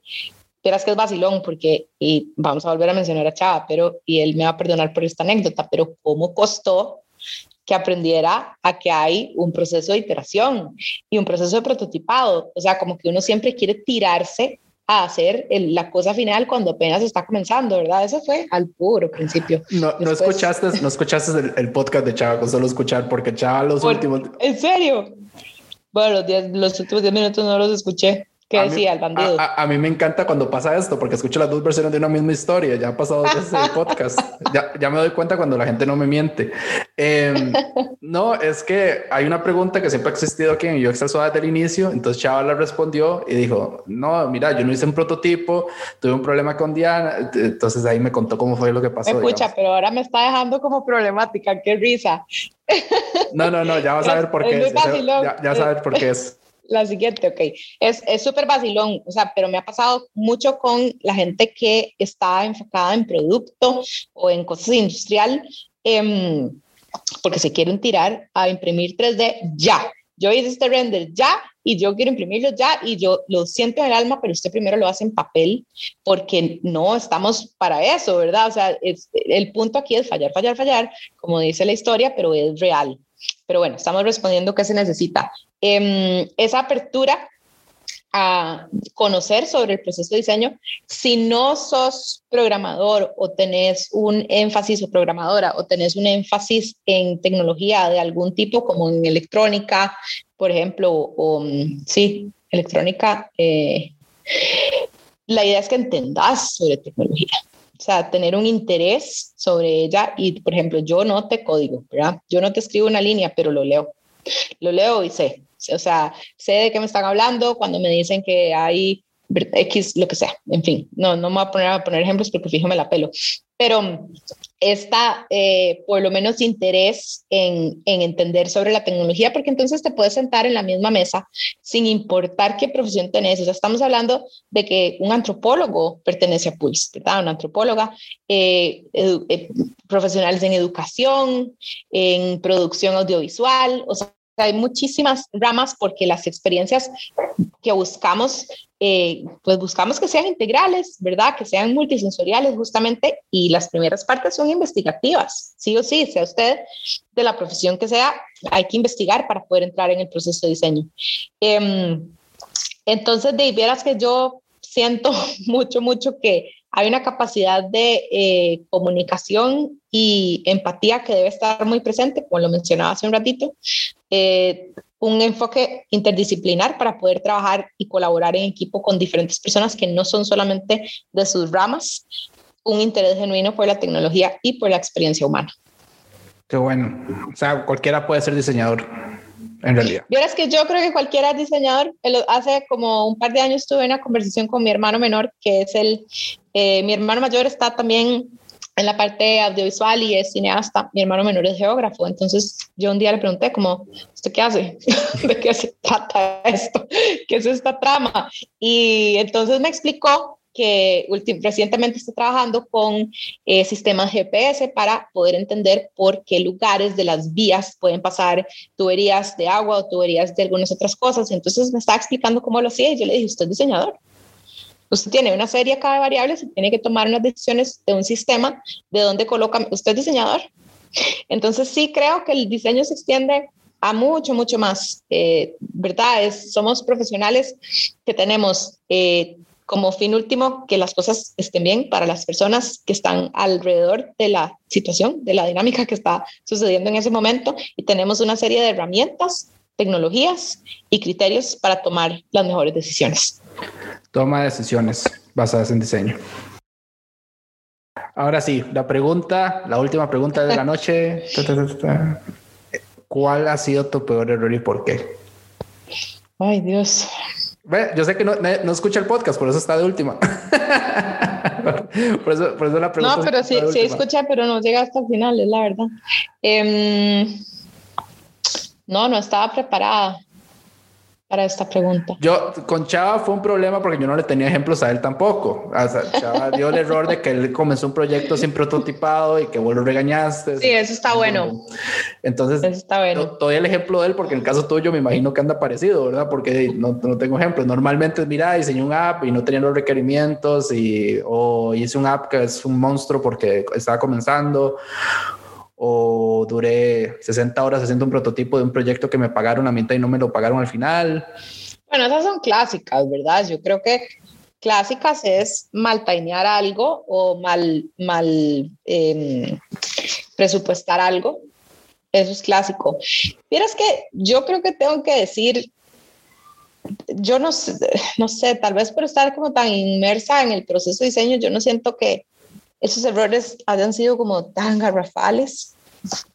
Verás que es vacilón porque, y vamos a volver a mencionar a Chava, pero, y él me va a perdonar por esta anécdota, pero ¿cómo costó que aprendiera a que hay un proceso de iteración y un proceso de prototipado? O sea, como que uno siempre quiere tirarse a hacer la cosa final cuando apenas está comenzando, ¿verdad? Eso fue al puro principio. No, no escuchaste, no escuchaste el, podcast de Chava, solo escuchar porque Chava los últimos... ¿En serio? Bueno, los, diez, los últimos 10 minutos no los escuché. ¿Qué decía el bandido? A, mí me encanta cuando pasa esto, porque escucho las dos versiones de una misma historia. Ya ha pasado desde el podcast. Ya, ya, me doy cuenta cuando la gente no me miente. Em, no, es que hay una pregunta que siempre ha existido aquí en UX desde el inicio. Entonces Chava le respondió y dijo, no, mira, yo no hice un prototipo, tuve un problema con Diana. Entonces ahí me contó cómo fue lo que pasó. Escucha, pero ahora me está dejando como problemática. Qué risa. No, no, no, ya vas a ver por qué. Es, ya, ya vas a ver por qué es la siguiente, ok. Es súper vacilón, o sea, pero me ha pasado mucho con la gente que está enfocada en producto o en cosas industrial, eh, porque se quieren tirar a imprimir 3D ya. Yo hice este render ya y yo quiero imprimirlo ya y yo lo siento en el alma, pero usted primero lo hace en papel porque no estamos para eso, ¿verdad? O sea, es, el punto aquí es fallar, fallar, fallar, como dice la historia, pero es real. Pero bueno, estamos respondiendo qué se necesita. Em, esa apertura a conocer sobre el proceso de diseño, si no sos programador o tenés un énfasis o programadora o tenés un énfasis en tecnología de algún tipo, como en electrónica, por ejemplo, o mm, sí, electrónica, eh, la idea es que entendas sobre tecnología. O sea, tener un interés sobre ella y, por ejemplo, yo no te código. Yo no te escribo una línea, pero lo leo. Lo leo y sé. O sea, sé de qué me están hablando cuando me dicen que hay X, lo que sea. En fin, no, no me voy a poner a poner ejemplos porque fijo me la pelo. Pero está eh, por lo menos interés en, en, entender sobre la tecnología, porque entonces te puedes sentar en la misma mesa sin importar qué profesión tenés. O sea, estamos hablando de que un antropólogo pertenece a Pulse, ¿verdad? Una antropóloga, eh, eh, profesionales en educación, en producción audiovisual, o sea, hay muchísimas ramas porque las experiencias que buscamos, eh, pues buscamos que sean integrales, ¿verdad? Que sean multisensoriales justamente y las primeras partes son investigativas, sí o sí, sea usted de la profesión que sea, hay que investigar para poder entrar en el proceso de diseño. Em, entonces, de veras que yo siento mucho, mucho que hay una capacidad de eh, comunicación y empatía que debe estar muy presente, como lo mencionaba hace un ratito, eh, un enfoque interdisciplinar para poder trabajar y colaborar en equipo con diferentes personas que no son solamente de sus ramas, un interés genuino por la tecnología y por la experiencia humana. Qué bueno. O sea, cualquiera puede ser diseñador en realidad. Que yo creo que cualquiera diseñador. Hace como un par de años tuve una conversación con mi hermano menor, que es el, eh, mi hermano mayor está también en la parte audiovisual y es cineasta. Mi hermano menor es geógrafo. Entonces yo un día le pregunté como, ¿usted qué hace? ¿De qué se trata esto? ¿Qué es esta trama? Y entonces me explicó que recientemente está trabajando con eh, sistemas GPS para poder entender por qué lugares de las vías pueden pasar tuberías de agua o tuberías de algunas otras cosas. Entonces me estaba explicando cómo lo hacía y yo le dije, usted es diseñador. Usted tiene una serie acá de variables y tiene que tomar unas decisiones de un sistema de dónde coloca. Usted es diseñador. Entonces sí creo que el diseño se extiende a mucho, mucho más, eh, ¿verdad? Es, somos profesionales que tenemos eh, como fin último que las cosas estén bien para las personas que están alrededor de la situación, de la dinámica que está sucediendo en ese momento y tenemos una serie de herramientas, tecnologías y criterios para tomar las mejores decisiones. Toma decisiones basadas en diseño. Ahora sí, la pregunta, la última pregunta de la noche. ¿Cuál ha sido tu peor error y por qué? Ay, Dios yo sé que no, no, escucha el podcast, por eso está de última. por, eso, por, eso, la pregunta. No, pero sí, sí escucha, pero no llega hasta el final, es la verdad. Em, no, no estaba preparada para esta pregunta. Yo, con Chava fue un problema porque yo no le tenía ejemplos a él tampoco. O sea, Chava dio el error de que él comenzó un proyecto sin prototipado y que vos lo regañaste. Sí, eso está bueno. Entonces, eso está bueno. doy el ejemplo de él porque en el caso tuyo me imagino que anda parecido, ¿verdad? Porque no, no tengo ejemplos. Normalmente, mira, diseñé un app y no tenía los requerimientos y, o hice un app que es un monstruo porque estaba comenzando o duré 60 horas haciendo un prototipo de un proyecto que me pagaron a mitad y no me lo pagaron al final. Bueno, esas son clásicas, ¿verdad? Yo creo que clásicas es mal tainear algo o mal, mal em, presupuestar algo. Eso es clásico. Vieras que yo creo que tengo que decir, yo no sé, no sé, tal vez por estar como tan inmersa en el proceso de diseño, yo no siento que esos errores hayan sido como tan garrafales,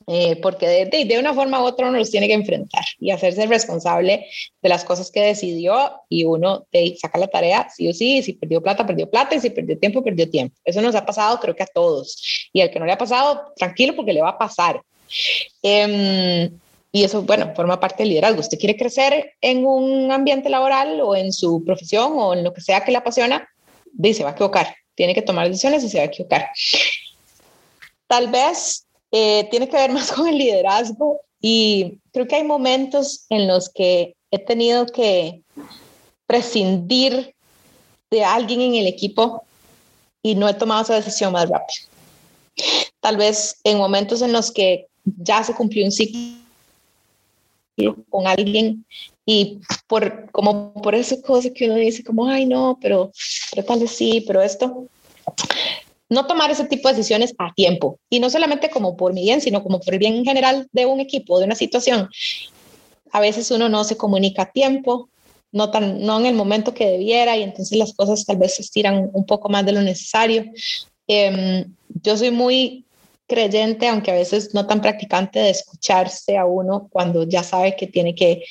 eh, porque de, de, una forma u otra uno los tiene que enfrentar y hacerse responsable de las cosas que decidió y uno te saca la tarea, sí o sí, si perdió plata, perdió plata y si perdió tiempo, perdió tiempo. Eso nos ha pasado creo que a todos y al que no le ha pasado, tranquilo porque le va a pasar. Eh, y eso, bueno, forma parte del liderazgo. Usted quiere crecer en un ambiente laboral o en su profesión o en lo que sea que le apasiona, dice, va a equivocar tiene que tomar decisiones y se va a equivocar. Tal vez eh, tiene que ver más con el liderazgo y creo que hay momentos en los que he tenido que prescindir de alguien en el equipo y no he tomado esa decisión más rápido. Tal vez en momentos en los que ya se cumplió un ciclo con alguien y por como por esa cosa que uno dice como ay no pero pero tal vez sí pero esto no tomar ese tipo de decisiones a tiempo y no solamente como por mi bien sino como por el bien en general de un equipo de una situación. A veces uno no se comunica a tiempo no tan no en el momento que debiera y entonces las cosas tal vez se estiran un poco más de lo necesario. Eh, yo soy muy creyente, aunque a veces no tan practicante, de escucharse a uno cuando ya sabe que tiene que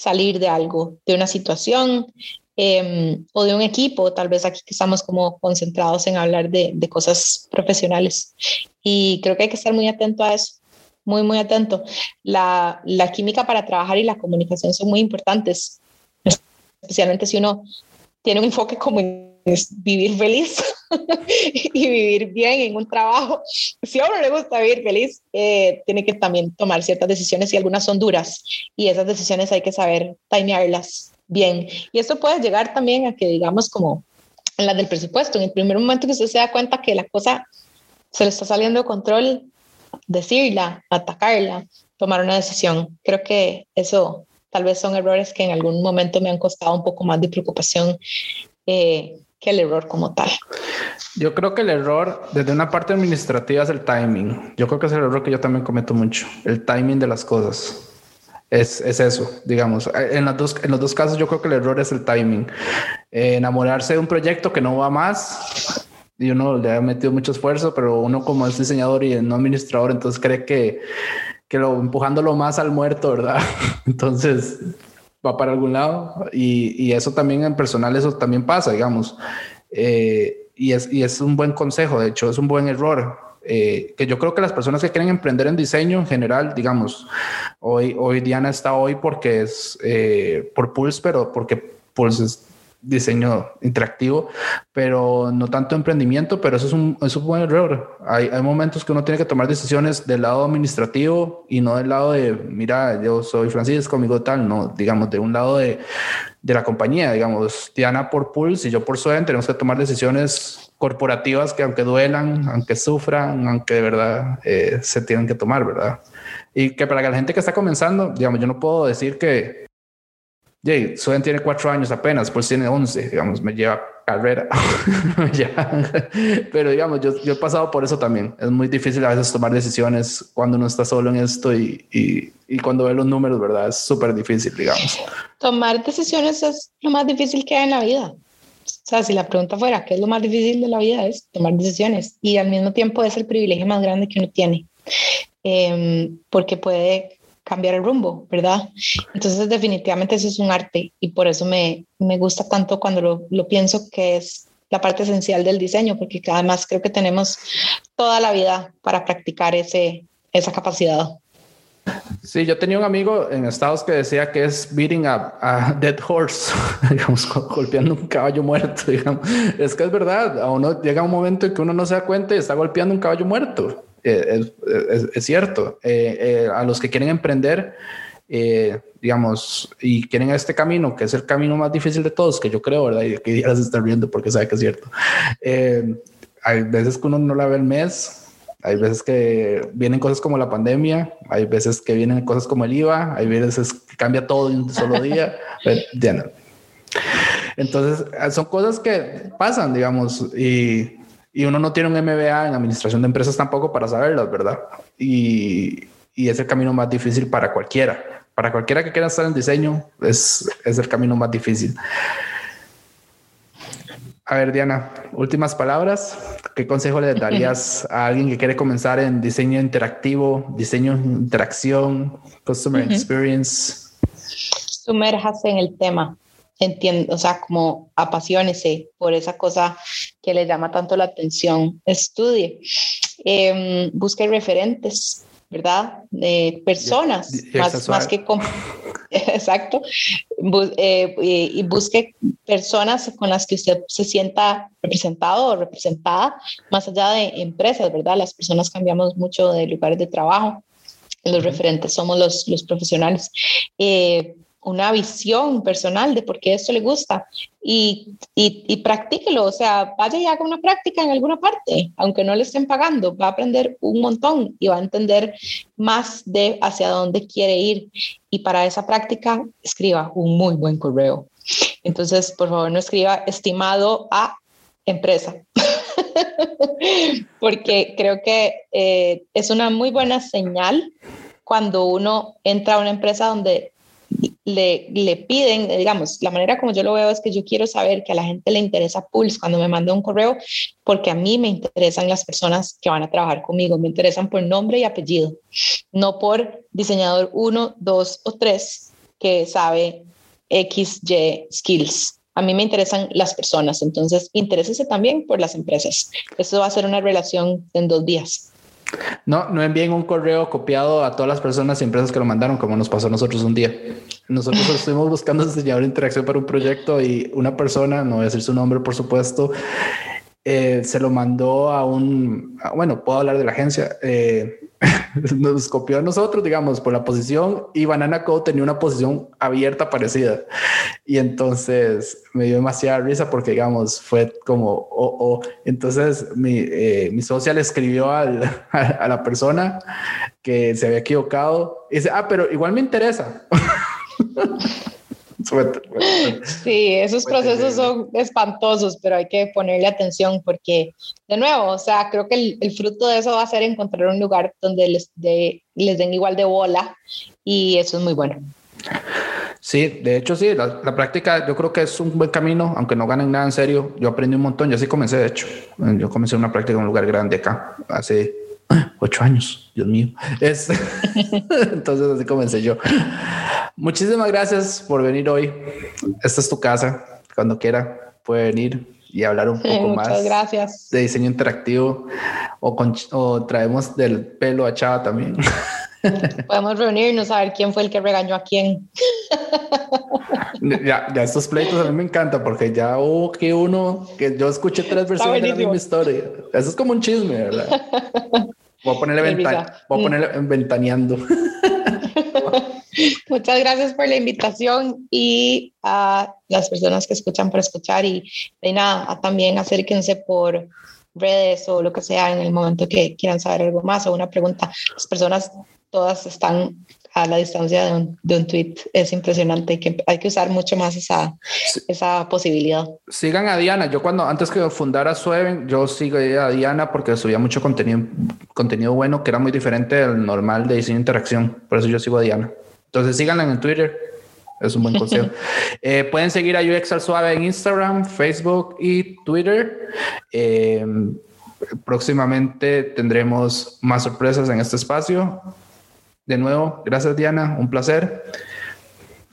salir de algo, de una situación eh, o de un equipo, tal vez aquí que estamos como concentrados en hablar de, cosas profesionales. Y creo que hay que estar muy atento a eso, muy, muy atento. La, química para trabajar y la comunicación son muy importantes, especialmente si uno tiene un enfoque como es vivir feliz y vivir bien en un trabajo. Si a uno le gusta vivir feliz, eh, tiene que también tomar ciertas decisiones y algunas son duras y esas decisiones hay que saber timearlas bien. Y esto puede llegar también a que digamos como en la del presupuesto, en el primer momento que usted se da cuenta que la cosa se le está saliendo de control, decirla, atacarla, tomar una decisión. Creo que eso tal vez son errores que en algún momento me han costado un poco más de preocupación eh, que el error como tal. Yo creo que el error desde una parte administrativa es el timing. Yo creo que es el error que yo también cometo mucho, el timing de las cosas. Es, es eso, digamos. En, las dos, en los dos casos yo creo que el error es el timing. Eh, enamorarse de un proyecto que no va más y uno le ha metido mucho esfuerzo, pero uno como es diseñador y no administrador, entonces cree que, que lo empujándolo más al muerto, ¿verdad? Entonces va para algún lado y, y, eso también en personal, eso también pasa, digamos. Eh, y, es, y es un buen consejo, de hecho, es un buen error. Eh, que yo creo que las personas que quieren emprender en diseño en general, digamos, hoy, hoy Diana está hoy porque es eh, por Pulse, pero porque Pulse es diseño interactivo, pero no tanto emprendimiento, pero eso es un, es un buen error. Hay, hay, momentos que uno tiene que tomar decisiones del lado administrativo y no del lado de, mira, yo soy Francisco, amigo tal, no, digamos, de un lado de, de la compañía, digamos, Diana por Pulse y yo por Suen, tenemos que tomar decisiones corporativas que aunque duelan, aunque sufran, aunque de verdad eh, se tienen que tomar, ¿verdad? Y que para la gente que está comenzando, digamos, yo no puedo decir que Jay, Suen tiene cuatro años apenas, pues tiene once, digamos, me lleva carrera. Pero digamos, yo, yo, he pasado por eso también. Es muy difícil a veces tomar decisiones cuando uno está solo en esto y, y, y cuando ve los números, ¿verdad? Es súper difícil, digamos. Tomar decisiones es lo más difícil que hay en la vida. O sea, si la pregunta fuera, ¿qué es lo más difícil de la vida? Es tomar decisiones y al mismo tiempo es el privilegio más grande que uno tiene. Eh, porque puede cambiar el rumbo, ¿verdad? Entonces definitivamente eso es un arte y por eso me, me gusta tanto cuando lo, lo, pienso que es la parte esencial del diseño, porque además creo que tenemos toda la vida para practicar ese, esa capacidad. Sí, yo tenía un amigo en Estados que decía que es beating a, dead horse, digamos, golpeando un caballo muerto, digamos. Es que es verdad, a uno llega un momento en que uno no se da cuenta y está golpeando un caballo muerto. Eh, es, cierto. Eh, eh, a los que quieren emprender, digamos, y quieren este camino, que es el camino más difícil de todos, que yo creo, ¿verdad? Y que ya se está riendo porque sabe que es cierto. hay veces que uno no la ve el mes, hay veces que vienen cosas como la pandemia, hay veces que vienen cosas como el IVA, hay veces que cambia todo en un solo día. Entonces, son cosas que pasan, digamos, y, y, uno no tiene un MBA en administración de empresas tampoco para saberlas, ¿verdad? Y, y es el camino más difícil para cualquiera. Para cualquiera que quiera estar en diseño, es, es el camino más difícil. A ver, Diana, últimas palabras. ¿Qué consejo le darías a alguien que quiere comenzar en diseño interactivo, diseño interacción, customer experience? Sumérjase en el tema. Entiendo, o sea, como apasionese por esa cosa que le llama tanto la atención. Estudie, em, busque referentes, ¿verdad? De personas, más, más que exacto, eh, y busque personas con las que usted se sienta representado o representada, más allá de empresas, ¿verdad? Las personas cambiamos mucho de lugares de trabajo, los referentes somos los, los profesionales. Eh, una visión personal de por qué esto le gusta y, y, y, practíquelo, o sea, vaya y haga una práctica en alguna parte, aunque no le estén pagando, va a aprender un montón y va a entender más de hacia dónde quiere ir. Y para esa práctica, escriba un muy buen correo. Entonces, por favor, no escriba estimado a empresa, porque creo que eh, es una muy buena señal cuando uno entra a una empresa donde le, piden, digamos, la manera como yo lo veo es que yo quiero saber que a la gente le interesa Pulse cuando me manda un correo, porque a mí me interesan las personas que van a trabajar conmigo, me interesan por nombre y apellido, no por diseñador 1, 2 o 3 que sabe X, Y skills. A mí me interesan las personas, entonces interésese también por las empresas. Eso va a ser una relación en dos días. No, no envíen un correo copiado a todas las personas y empresas que lo mandaron, como nos pasó a nosotros un día. Nosotros estuvimos buscando diseñador de interacción para un proyecto y una persona, no voy a decir su nombre, por supuesto, eh, se lo mandó a un, bueno, puedo hablar de la agencia, eh, nos copió a nosotros, digamos, por la posición y Banana Code tenía una posición abierta parecida. Y entonces me dio demasiada risa porque, digamos, fue como, oh, oh. Entonces mi, eh, mi socia le escribió al, a, la persona que se había equivocado y dice, ah, pero igual me interesa. Sí, esos procesos son espantosos, pero hay que ponerle atención porque, de nuevo, o sea, creo que el, fruto de eso va a ser encontrar un lugar donde les, les den igual de bola y eso es muy bueno. Sí, de hecho sí, la, práctica yo creo que es un buen camino, aunque no ganen nada en serio. Yo aprendí un montón, yo sí comencé, de hecho. Yo comencé una práctica en un lugar grande acá, hace ocho años, Dios mío. Es, entonces así comencé yo. Muchísimas gracias por venir hoy. Esta es tu casa. Cuando quiera puede venir y hablar un poco más gracias. de diseño interactivo o, con, o traemos del pelo a Chava también. Podemos reunirnos a ver quién fue el que regañó a quién. Ya, ya estos pleitos a mí me encantan porque ya hubo que uno que yo escuché tres versiones de la misma historia. Eso es como un chisme, ¿verdad? Voy a ponerle, venta voy a ponerle ventaneando. Muchas gracias por la invitación y a las personas que escuchan por escuchar y de nada, también acérquense por redes o lo que sea en el momento que quieran saber algo más o una pregunta. Las personas todas están a la distancia de un, de un tweet. Es impresionante que hay que usar mucho más esa, esa posibilidad. Sigan a Diana. Yo cuando antes que fundara Sueven, yo sigo a Diana porque subía mucho contenido, contenido bueno que era muy diferente del normal de diseño e interacción. Por eso yo sigo a Diana. Entonces síganla en Twitter. Es un buen consejo. Eh, pueden seguir a UX al Suave en Instagram, Facebook y Twitter. Eh, próximamente tendremos más sorpresas en este espacio. De nuevo, gracias Diana, un placer.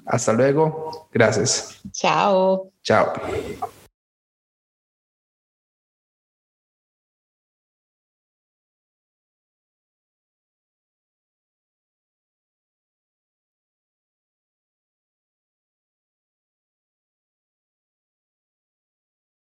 Hasta luego. Gracias. Chao. Chao.